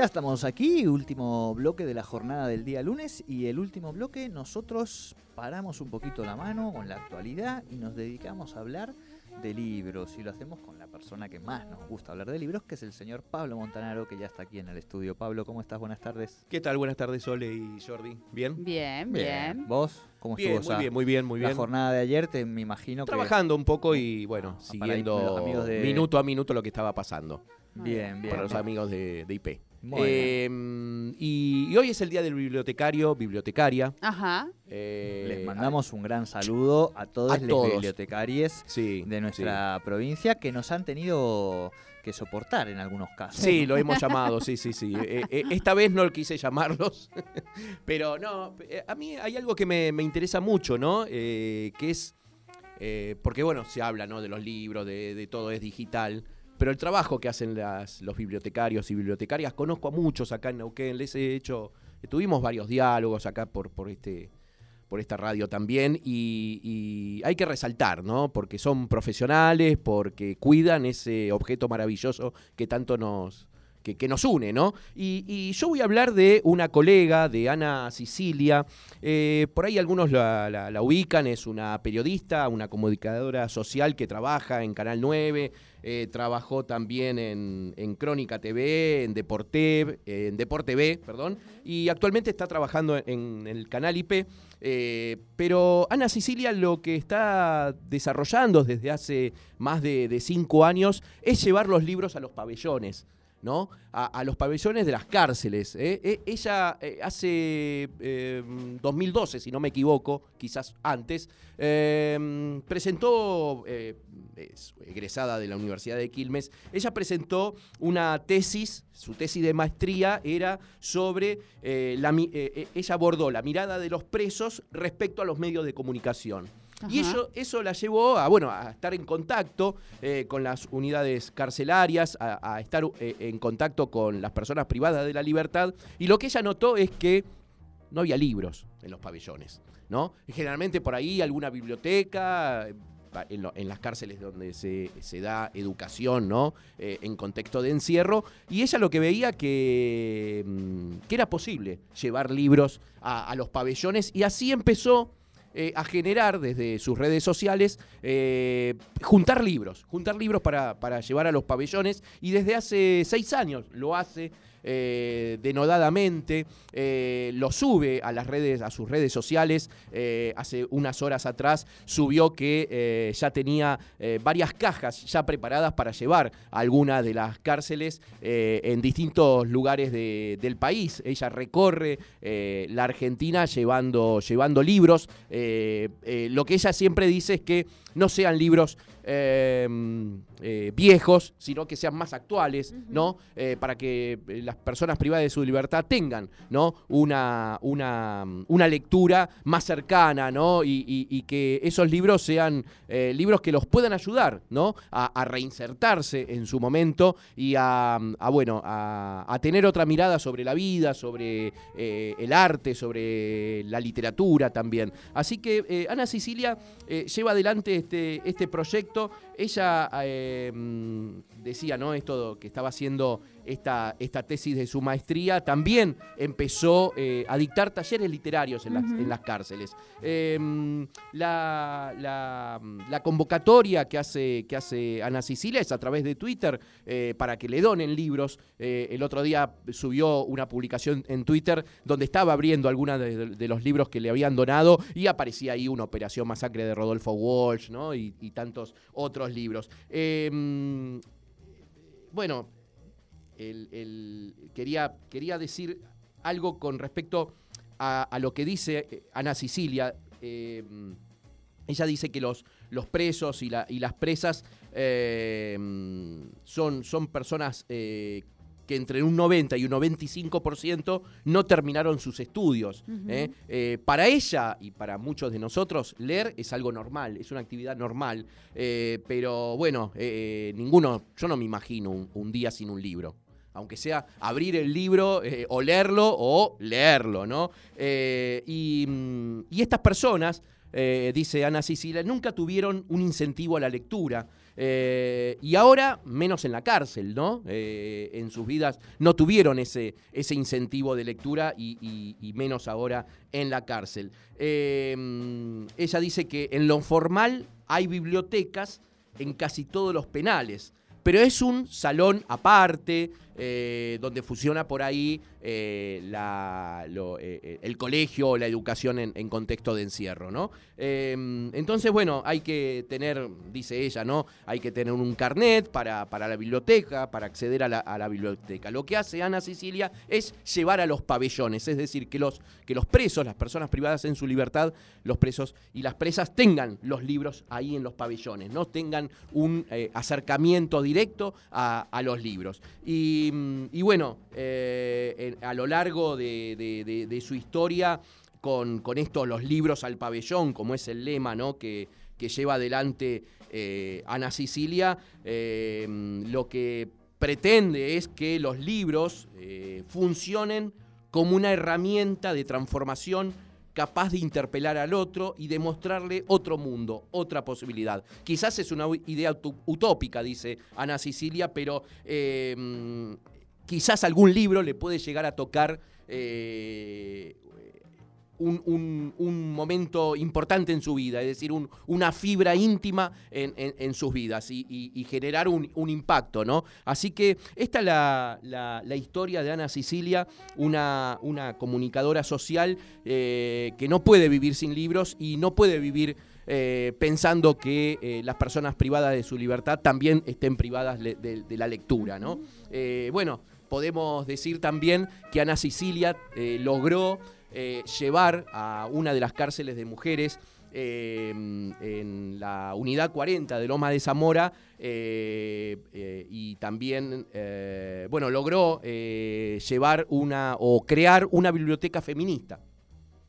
ya estamos aquí, último bloque de la jornada del día lunes y el último bloque nosotros paramos un poquito la mano con la actualidad y nos dedicamos a hablar de libros y lo hacemos con la persona que más nos gusta hablar de libros, que es el señor Pablo Montanaro, que ya está aquí en el estudio. Pablo, ¿cómo estás? Buenas tardes. ¿Qué tal? Buenas tardes, Sole y Jordi. ¿Bien? Bien, bien. ¿Vos? ¿Cómo Bien, estuvo muy bien, muy bien, muy la bien. jornada de ayer? Te me imagino que... Trabajando un poco y bueno, Ah, siguiendo de- minuto a minuto lo que estaba pasando Bien, bien. para los bien. amigos de, de IP. Eh, y, y hoy es el día del bibliotecario, bibliotecaria. Ajá. Eh, Les mandamos un gran saludo a todos a los todos. bibliotecarios sí, de nuestra provincia que nos han tenido que soportar en algunos casos. Sí, lo hemos llamado, sí, sí, sí. Eh, eh, esta vez no quise llamarlos, pero no, eh, a mí hay algo que me, me interesa mucho, ¿no? Eh, que es, eh, porque bueno, se habla, ¿no? De los libros, de, de todo es digital, pero el trabajo que hacen las, los bibliotecarios y bibliotecarias, conozco a muchos acá en Neuquén, les he hecho, tuvimos varios diálogos acá por, por este por esta radio también y, y hay que resaltar, ¿no? Porque son profesionales, porque cuidan ese objeto maravilloso que tanto nos, que, nos une, ¿no? Y, yo voy a hablar de una colega, de Ana Sicilia. Eh, por ahí algunos la, ubican, es una periodista, una comunicadora social que trabaja en Canal 9, eh, trabajó también en, Crónica TV, en Deportev, eh, en Deporte B, perdón, y actualmente está trabajando en, el canal IP. pero Ana Sicilia lo que está desarrollando desde hace más de cinco años es llevar los libros a los pabellones. ¿No? A, los pabellones de las cárceles. ¿eh? E- ella eh, hace eh, 2012, si no me equivoco, quizás antes, eh, presentó, eh, es egresada de la Universidad de Quilmes, ella presentó una tesis, su tesis de maestría era sobre, eh, eh, eh, ella abordó la mirada de los presos respecto a los medios de comunicación. Y Ajá. eso, eso la llevó a, bueno, a estar en contacto eh, con las unidades carcelarias, a, a estar eh, en contacto con las personas privadas de la libertad. Y lo que ella notó es que no había libros en los pabellones. ¿no? Generalmente por ahí alguna biblioteca, eh, en, lo- en las cárceles donde se, se da educación, ¿no? Eh, en contexto de encierro. Y ella lo que veía que, mm, que era posible llevar libros a, a los pabellones. Y así empezó eh, a generar desde sus redes sociales, eh, juntar libros, juntar libros para, para llevar a los pabellones y desde hace seis años lo hace. Eh, denodadamente, eh, lo sube a las redes, a sus redes sociales. eh, hace unas horas atrás subió que ya tenía varias cajas ya preparadas para llevar a algunas de las cárceles en distintos lugares de- del país. Ella recorre la Argentina llevando, llevando libros. Lo que ella siempre dice es que no sean libros eh, eh, viejos, sino que sean más actuales, ¿no? Eh, para que eh, las personas privadas de su libertad tengan, ¿no? Una, una, una lectura más cercana, ¿no? Y, y- y que esos libros sean libros que los puedan ayudar, ¿no? A, a reinsertarse en su momento y a, a, bueno, a, a tener otra mirada sobre la vida, sobre el arte, sobre la literatura también. Así que Ana Sicilia lleva adelante este, este proyecto. Ella eh, mm, decía, ¿no? Esto que estaba haciendo esta, esta tesis de su maestría, también empezó eh, a dictar talleres literarios en, las, Ujú. en las cárceles. Em, la, la- la convocatoria que hace, que hace Ana Sicilia es a través de Twitter eh, para que le donen libros. Eh, el otro día subió una publicación en Twitter donde estaba abriendo algunos de, de los libros que le habían donado y aparecía ahí una operación masacre de Rodolfo Walsh ¿no? y, y tantos otros libros. Em, bueno, el- el- quería, quería decir algo con respecto a, a lo que dice eh, Ana Sicilia. Eh, ella dice que los, los presos y, la- y las presas eh, son, son personas eh, que entre un 90 y un 95% no terminaron sus estudios. ¿eh? Eh, para ella y para muchos de nosotros, leer es algo normal, es una actividad normal. Eh, pero bueno, ninguno, yo no me imagino un, un día sin un libro. Aunque sea abrir el libro eh, o leerlo o leerlo, ¿no? Eh, y, mm, y estas personas, eh, dice Ana Sicilia, nunca tuvieron un incentivo a la lectura. Y ahora, menos en la cárcel, ¿no? En sus vidas no tuvieron ese, ese incentivo de lectura y, y- menos ahora en la cárcel. Mm, ella dice que en lo formal hay bibliotecas en casi todos los penales, pero es un salón aparte, eh, donde funciona por ahí eh, eh, el colegio o la educación en, contexto de encierro, ¿no? Eh, entonces, bueno, hay que tener, dice ella, ¿no? Hay que tener un carnet para, para la biblioteca, para acceder a la, biblioteca. Lo que hace Ana Sicilia es llevar a los pabellones, es decir, que los, que los presos, las personas privadas en su libertad, los presos y las presas tengan los libros ahí en los pabellones, no tengan un acercamiento directo a, los libros. Y, mm, bueno, eh, a lo largo de, su historia, con, con esto, los libros al pabellón, como es el lema ¿no? que, lleva adelante eh, Ana Sicilia, eh, mm, lo que pretende es que los libros funcionen como una herramienta de transformación capaz de interpelar al otro y demostrarle otro mundo, otra posibilidad. Quizás es una idea utópica, dice Ana Sicilia, pero eh, mm, quizás algún libro le puede llegar a tocar eh, un, un- un momento importante en su vida, es decir, un- una fibra íntima en, en- sus vidas y, generar un, impacto, ¿no? Así que esta es la, la- historia de Ana Sicilia, una, una comunicadora social eh, que no puede vivir sin libros y no puede vivir eh, pensando que eh, las personas privadas de su libertad también estén privadas de, de la lectura, ¿no? Bueno, podemos decir también que Ana Sicilia logró eh, llevar a una de las cárceles de mujeres eh, en la unidad 40 de Loma de Zamora eh, eh, y también, bueno, logró llevar una o crear una biblioteca feminista.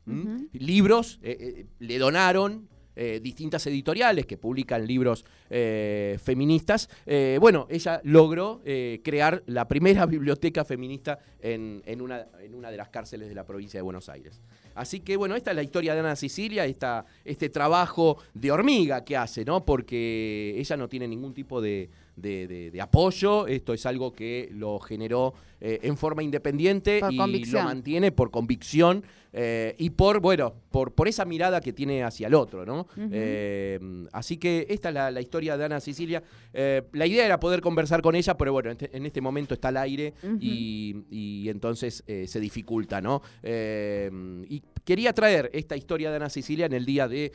¿Mm? Libros le donaron. Eh, distintas editoriales que publican libros eh, feministas. Eh, bueno, ella logró crear la primera biblioteca feminista en, en una, en una de las cárceles de la provincia de Buenos Aires. Así que bueno, esta es la historia de Ana Sicilia, esta, este trabajo de hormiga que hace, ¿no? Porque ella no tiene ningún tipo de- de apoyo, esto es algo que lo generó eh, en forma independiente Por y convicción. lo mantiene por convicción eh, y por, bueno, por, por esa mirada que tiene hacia el otro, ¿no? Eh, así que esta es la, la historia de Ana Sicilia. La idea era poder conversar con ella, pero bueno, en este, este momento está al aire y, y entonces se dificulta, ¿no? Y quería traer esta historia de Ana Sicilia en el día de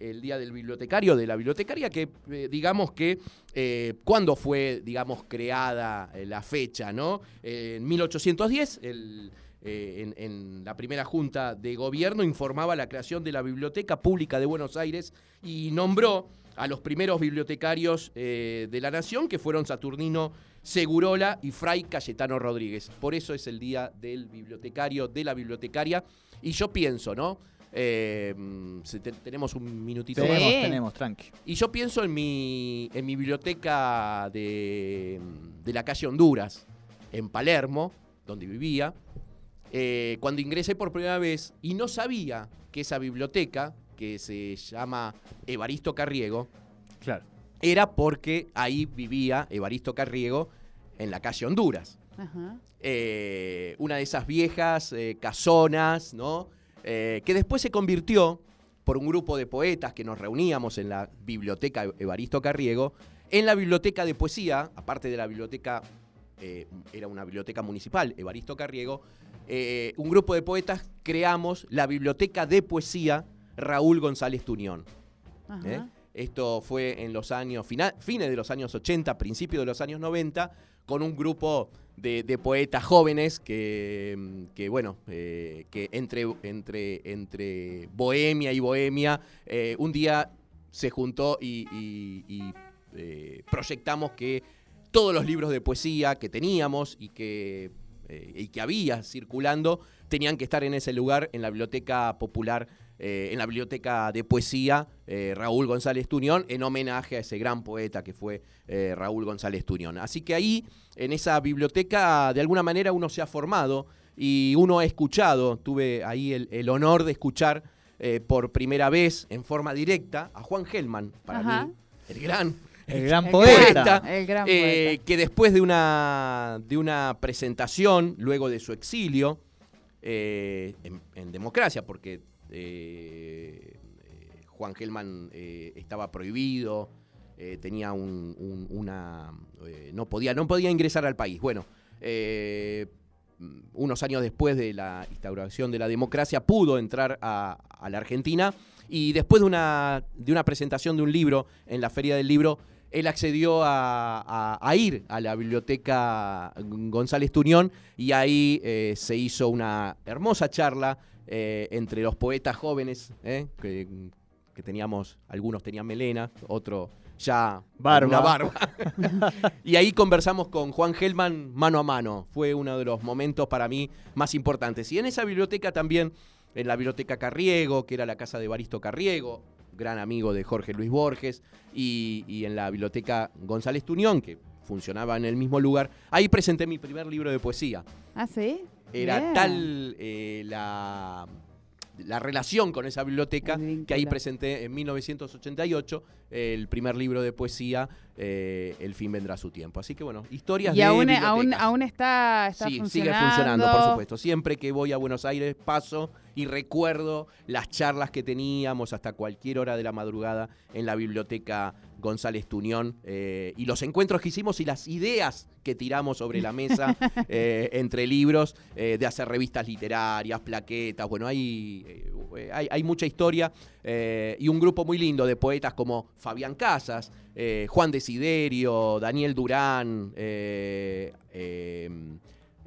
el día del bibliotecario, de la bibliotecaria, que digamos que cuando fue, digamos, creada la fecha, ¿no? En 1810, el, eh, en, en la primera junta de gobierno informaba la creación de la Biblioteca Pública de Buenos Aires y nombró a los primeros bibliotecarios eh, de la nación, que fueron Saturnino Segurola y Fray Cayetano Rodríguez. Por eso es el día del bibliotecario, de la bibliotecaria. Y yo pienso, ¿no? Eh, mm, tenemos un minutito Sí. más. Tenemos, tenemos, tranqui. Y yo pienso en mi, en mi biblioteca de, de la calle Honduras, en Palermo, donde vivía, eh, cuando ingresé por primera vez y no sabía que esa biblioteca, que se llama Evaristo Carriego, Claro. era porque ahí vivía Evaristo Carriego en la calle Honduras. Ajá. Eh, una de esas viejas eh, casonas, ¿no? Eh, que después se convirtió, por un grupo de poetas que nos reuníamos en la biblioteca Evaristo Carriego, en la biblioteca de poesía, aparte de la biblioteca, eh, era una biblioteca municipal, Evaristo Carriego, eh, un grupo de poetas creamos la biblioteca de poesía Raúl González Tuñón. ¿eh? Esto fue en los años, fina- fines de los años 80, principios de los años 90, con un grupo de, de poetas jóvenes que, mm, que, bueno, eh, que entre, entre, entre bohemia y bohemia, eh, un día se juntó y, y- y, proyectamos que todos los libros de poesía que teníamos y que, eh, y que había circulando tenían que estar en ese lugar, en la biblioteca popular, eh, en la biblioteca de poesía eh, Raúl González Tuñón, en homenaje a ese gran poeta que fue Raúl González Tuñón. Así que ahí, en esa biblioteca, de alguna manera uno se ha formado y uno ha escuchado, tuve ahí el, el honor de escuchar por primera vez en forma directa a Juan Gelman, para Ajá. mí, el gran El gran El poeta. gran- El gran eh, poeta. que después de una, de una presentación, luego de su exilio, eh, en, en democracia, porque eh, Juan Gelman eh, estaba prohibido, eh, tenía un- un- una. eh, no, podía, no podía ingresar al país. Bueno, unos años después de la instauración de la democracia, pudo entrar a, a la Argentina y después de una, de una presentación de un libro en la Feria del Libro, él accedió a, a- a ir a la biblioteca González Tuñón y ahí eh, se hizo una hermosa charla eh, entre los poetas jóvenes, eh, que, que teníamos, algunos tenían melena, otro ya Barba. una barba. y ahí conversamos con Juan Gelman mano a mano. Fue uno de los momentos para mí más importantes. Y en esa biblioteca también, en la biblioteca Carriego, que era la casa de Baristo Carriego, gran amigo de Jorge Luis Borges, y, y en la biblioteca González Tuñón, que funcionaba en el mismo lugar, ahí presenté mi primer libro de poesía. Ah, sí. Era Bien. tal eh, la, la relación con esa biblioteca que ahí presenté en 1988 el primer libro de poesía, eh, El fin vendrá a su tiempo. Así que bueno, historias Y de aún, aún, bibliotecas. aún está, está sí, sigue funcionando. por supuesto. Siempre que voy a Buenos Aires paso y recuerdo las charlas que teníamos hasta cualquier hora de la madrugada en la biblioteca González Tuñón eh, y los encuentros que hicimos y las ideas que tiramos sobre la mesa eh, entre libros de hacer revistas literarias, plaquetas. Bueno, hay, hay, hay mucha historia eh, y un grupo muy lindo de poetas como Fabián Casas, eh, Juan Desiderio, Daniel Durán, eh,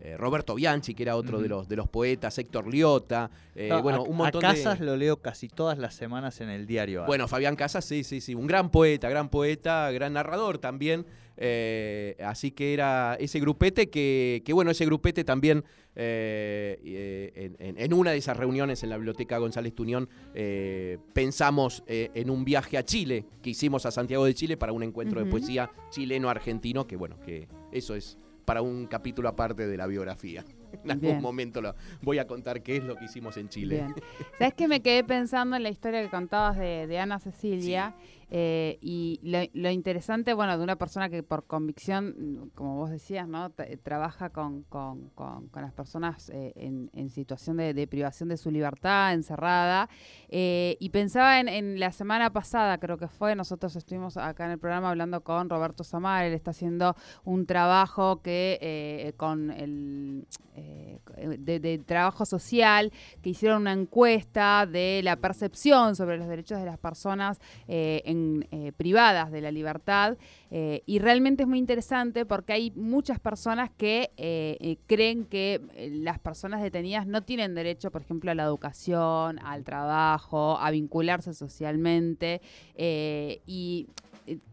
eh, Roberto Bianchi, que era otro de, los, de los poetas, Héctor Liota, eh, No, bueno, a, un montón a Casas de... lo leo casi todas las semanas en el diario. Bueno, Fabián Casas, sí, sí, sí, un gran poeta, gran poeta, gran narrador también. Eh, así que era ese grupete que, que bueno, ese grupete también eh, eh, en, una de esas reuniones en la biblioteca González Tuñón eh, pensamos en un viaje a Chile que hicimos a Santiago de Chile para un encuentro de poesía chileno-argentino, que bueno, que eso es para un capítulo aparte de la biografía. En algún Bien. momento lo, voy a contar qué es lo que hicimos en Chile. Bien. ¿Sabes que me quedé pensando en la historia que contabas de, de Ana Cecilia? Eh, y lo, interesante, bueno, de una persona que por convicción, como vos decías, ¿no? T- trabaja con, con- con- las personas eh, en, en situación de, privación de su libertad, encerrada. eh, y pensaba en, en la semana pasada, creo que fue, nosotros estuvimos acá en el programa hablando con Roberto Samar, él está haciendo un trabajo que eh, con el eh, de, de trabajo social que hicieron una encuesta de la percepción sobre los derechos de las personas eh, eh, privadas de la libertad eh, y realmente es muy interesante porque hay muchas personas que eh, creen que las personas detenidas no tienen derecho, por ejemplo, a la educación, al trabajo, a vincularse socialmente y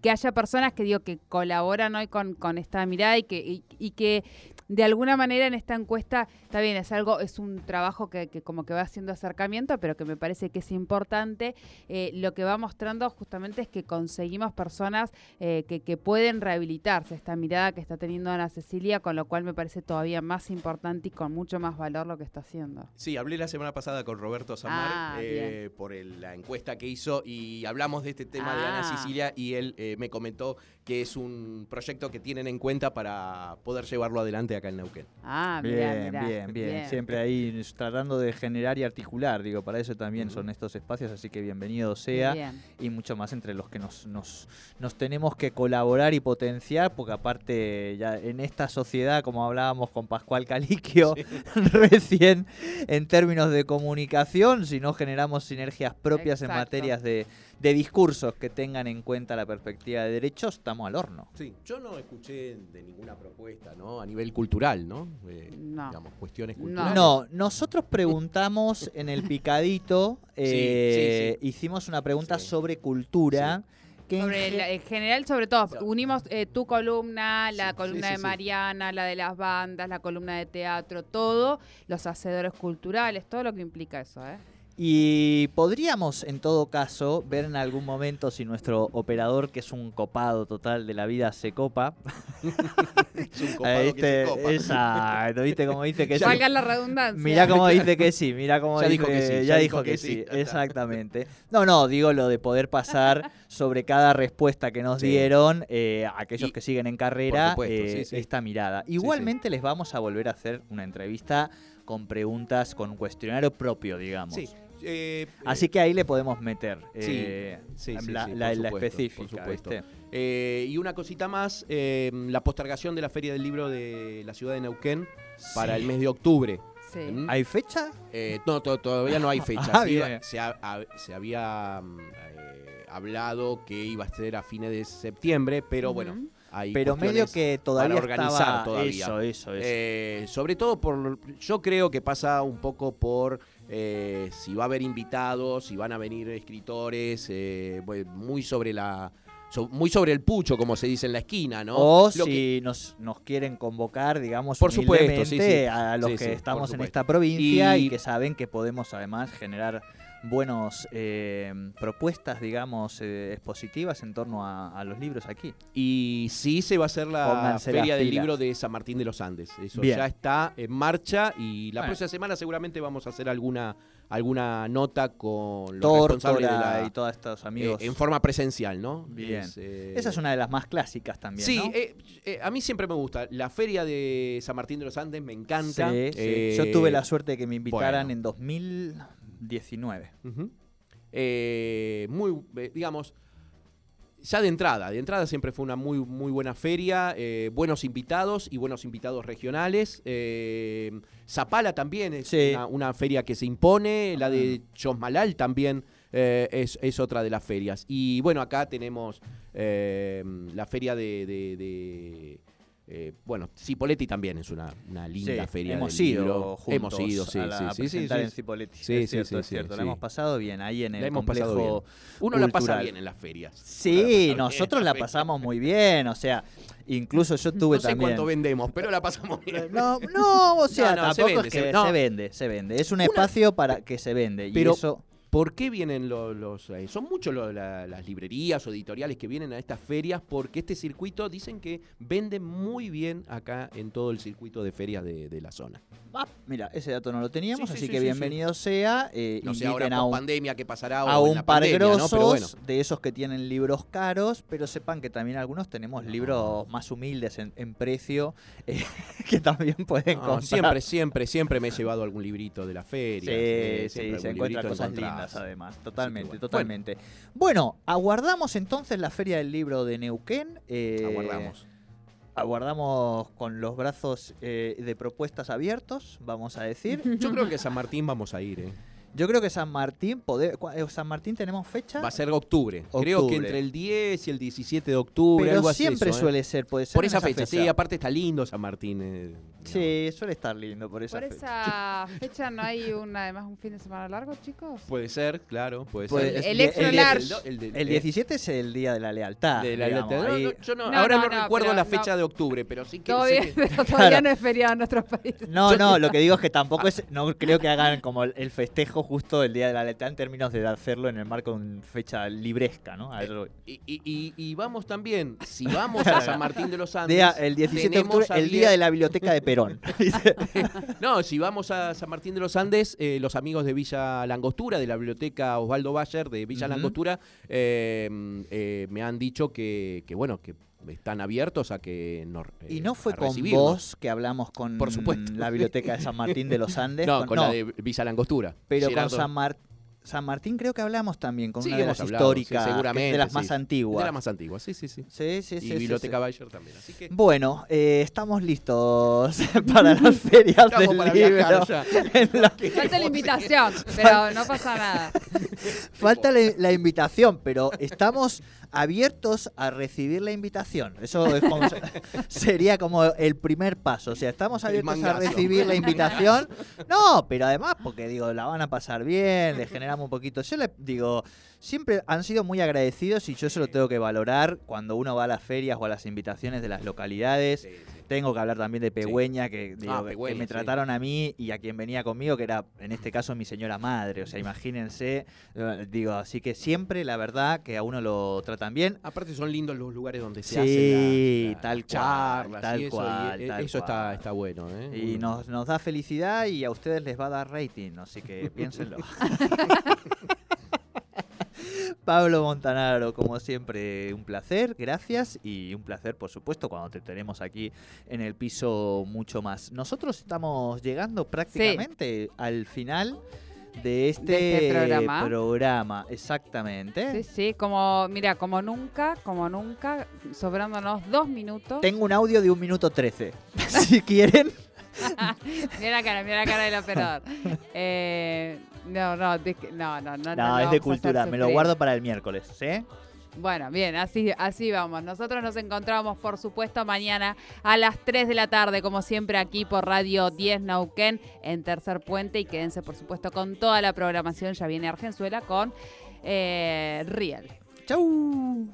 que haya personas que digo que colaboran hoy con, esta mirada y que de alguna manera en esta encuesta, está bien, es algo, es un trabajo que, que como que va haciendo acercamiento, pero que me parece que es importante. Eh, lo que va mostrando justamente es que conseguimos personas eh, que, que pueden rehabilitarse, esta mirada que está teniendo Ana Cecilia, con lo cual me parece todavía más importante y con mucho más valor lo que está haciendo. Sí, hablé la semana pasada con Roberto Samar Ah, eh, por el- la encuesta que hizo y hablamos de este tema de Ana Ah. Sicilia y él eh, me comentó que es un proyecto que tienen en cuenta para poder llevarlo adelante acá en Neuquén. Ah, mirá, Bien, mirá. bien, bien, Siempre ahí tratando de generar y articular, digo, para eso también son estos espacios, así que bienvenido sea. Bien. Y mucho más entre los que nos, nos, nos tenemos que colaborar y potenciar, porque aparte ya en esta sociedad, como hablábamos con Pascual Caliquio recién, en términos de comunicación, si no generamos sinergias propias en materias de, de discursos que tengan en cuenta la perspectiva de derechos, estamos al horno. Sí, yo no escuché de ninguna propuesta, ¿no? A nivel cultural, ¿no? Eh, No. Digamos, cuestiones No. culturales. No, nosotros preguntamos en el picadito, eh, sí, hicimos una pregunta Sí. sobre cultura. Que en Sobre ge- la- en general, sobre todo, unimos eh, tu columna, la Sí, columna sí, de sí. Mariana, la de las bandas, la columna de teatro, todo, los hacedores culturales, todo lo que implica eso, ¿eh? Y podríamos, en todo caso, ver en algún momento si nuestro operador, que es un copado total de la vida, se copa. Es un copado Ahí que se copa. Exacto, ¿viste cómo dice que sí? La redundancia. Mirá cómo dice que sí, mirá cómo Ya dice, dijo que sí, ya dijo que sí, exactamente. No, no, digo lo de poder pasar sobre cada respuesta que nos Sí. dieron eh, aquellos Y- que siguen en carrera supuesto, eh, sí, sí. esta mirada. Igualmente les vamos a volver a hacer una entrevista con preguntas, con un cuestionario propio, digamos. Sí. Eh, Así que ahí le podemos meter Sí, eh, sí, sí, la, sí, la- por la supuesto, específica. por supuesto. ¿viste? Eh, y una cosita más, eh, la postergación de la Feria del Libro de la ciudad de Neuquén para el mes de octubre. Sí. ¿Mm? ¿Hay fecha? Eh, no, to- todavía no hay fecha. Ah, Se, iba- bien. se ha- a- se había mm, eh, hablado que iba a ser a fines de septiembre, pero bueno, hay Pero medio que todavía para organizar estaba todavía. eso, eso, eso. Eh, sobre todo por, yo creo que pasa un poco por eh, si va a haber invitados, si van a venir escritores, eh, muy sobre la, so- muy sobre el pucho, como se dice en la esquina, ¿no? O Lo si que- nos, nos quieren convocar, digamos, Por supuesto, sí, a los Sí, que estamos en esta provincia y, Y- que saben que podemos además generar buenos eh, propuestas, digamos, eh, expositivas en torno a, a los libros aquí. Y sí se va a hacer la Pónganse Feria del. Libro de San Martín de los Andes. Eso Bien. ya está en marcha y la Bueno. próxima semana seguramente vamos a hacer alguna, alguna nota con los responsables de la, y todos estos eh, amigos. en forma presencial, ¿no? Bien. Es, eh, Esa es una de las más clásicas también, Sí, ¿no? eh, a mí siempre me gusta. La feria de San Martín de los Andes me encanta. Sí, sí. Yo tuve la suerte de que me invitaran bueno. en 2019. Ujú. Eh, muy, eh, digamos, ya de entrada, de entrada siempre fue una muy, muy buena feria, eh, buenos invitados y buenos invitados regionales. Zapala también es Sí. una, una feria que se impone, la de Chosmalal también eh, es, es otra de las ferias. Y bueno, acá tenemos eh, la feria de... de- de, eh, bueno, Cipoletti también es una, una linda Sí, feria. hemos del ido libro. juntos Hemos ido, sí, a, la- sí, sí, sí, sí. en Cipoletti. Sí, es sí, cierto, sí, es sí, cierto. La sí. hemos pasado bien ahí en La el pasado complejo Uno la pasa bien en las ferias. Sí, nosotros la pasamos muy bien, o sea, incluso yo tuve No sé también... cuánto vendemos, pero la pasamos bien. No, no, o sea, No, no, se tampoco vende, es que se vende, se vende. Es un espacio para que se vende. Pero- y eso, ¿Por qué vienen lo- los... eh, son muchos la- las librerías o editoriales que vienen a estas ferias porque este circuito dicen que vende muy bien acá en todo el circuito de ferias de, de la zona. ah, mira, ese dato no lo teníamos, Sí, sí, así sí, que sí, bienvenido sea. eh, No sé ahora a un, pandemia qué pasará a en un la par pandemia, grosos ¿no? Pero bueno. de esos que tienen libros caros, pero sepan que también algunos tenemos libros más humildes en, en precio eh, que también pueden No, comprar. siempre, siempre, siempre me he llevado algún librito de la Sí, feria. sí, siempre se encuentran cosas lindas además, totalmente, bueno. totalmente. Bueno. aguardamos entonces la Feria del Libro de Neuquén. eh, Aguardamos. Aguardamos con los brazos eh, de propuestas abiertos, vamos a decir. Yo creo que a San Martín vamos a ir, ¿eh? Yo creo que San Martín, pode- cua- eh, San Martín tenemos fecha, Va a ser octubre. Creo que entre el 10 y el 17 de octubre, pero algo así. siempre eso, ¿eh? suele ser, puede ser Por esa fecha, sí, aparte está lindo San Martín. eh, Sí, suele estar lindo por esa Por fecha. esa fecha no hay un, además un fin de semana largo, chicos. Puede ser, claro, puede Puede- ser. es- el extra el- large. El, del- El eh, 17 es el día de la lealtad. de la- digamos, no, ahí- no, yo no- No, ahora no, no, no, recuerdo pero la no. fecha de octubre, pero sí que. sé Todavía, que- pero todavía Claro. no es feriado en nuestro país. No, no, lo que digo es que tampoco es, no creo que hagan como el, el justo del Día de la Lealtad en términos de hacerlo en el marco de una fecha libresca, ¿no? Eso- Y, y- y- y vamos también, si vamos a San Martín de los Andes. Día- el 17 de octubre, el día de la biblioteca de Perón. No, si vamos a San Martín de los Andes, eh, los amigos de Villa Langostura, de la biblioteca Osvaldo Bayer de Villa. Langostura, eh, eh, me han dicho que, que, bueno, que están abiertos a que nos y eh, no fue con recibirnos. vos que hablamos con Por supuesto. la biblioteca de San Martín de los Andes. No, con la de Villa Langostura. Pero Gerardo. con San, Mar- San Martín creo que hablamos también, con Sí, una de las hablado, históricas, seguramente, de las sí. más antiguas. De la más antigua, sí, sí, sí. Sí, sí, y Biblioteca sí. Bayer también. Así que Bueno, eh, estamos listos para las ferias estamos del para libro. la Falta la invitación, pero no pasa nada. Falta la, la invitación, pero estamos abiertos a recibir la invitación. Eso es como- sería como el primer paso. O sea, estamos abiertos a recibir la invitación. No, pero además, porque digo, la van a pasar bien, le generamos un poquito. Yo le digo, siempre han sido muy agradecidos y yo eso lo tengo que valorar cuando uno va a las ferias o a las invitaciones de las localidades. Sí, sí. Tengo que hablar también de Pegüeña, que, digo, Ah, que- Pegüeña, que me trataron a mí y a quien venía conmigo, que era en este caso mi señora madre. O sea, imagínense, eh, digo, así que siempre la verdad que a uno lo tratan bien. Aparte son lindos los lugares donde se Sí, hacen tal charlas tal y eso, y, cual, eh, tal eso está, cual. está bueno. ¿eh? Y nos, nos da felicidad y a ustedes les va a dar rating, así que piénsenlo. Pablo Montanaro, como siempre, un placer, gracias y un placer, por supuesto, cuando te tenemos aquí en el piso mucho más. Nosotros estamos llegando prácticamente al final de este, De este programa. programa, exactamente. Sí, sí, como, mira, como nunca, como nunca, sobrándonos dos minutos. Tengo un audio de un minuto trece, si quieren. Mira la cara, mira la cara del operador. Eh, no, no, de no, no, no. No, es de cultura, me lo guardo para el miércoles, ¿sí? Bueno, bien, así, así vamos. Nosotros nos encontramos, por supuesto, mañana a las 3 de la tarde, como siempre, aquí por Radio 10 Nauquén, en Tercer Puente. Y quédense, por supuesto, con toda la programación. Ya viene Argenzuela con eh, Real. ¡Chau!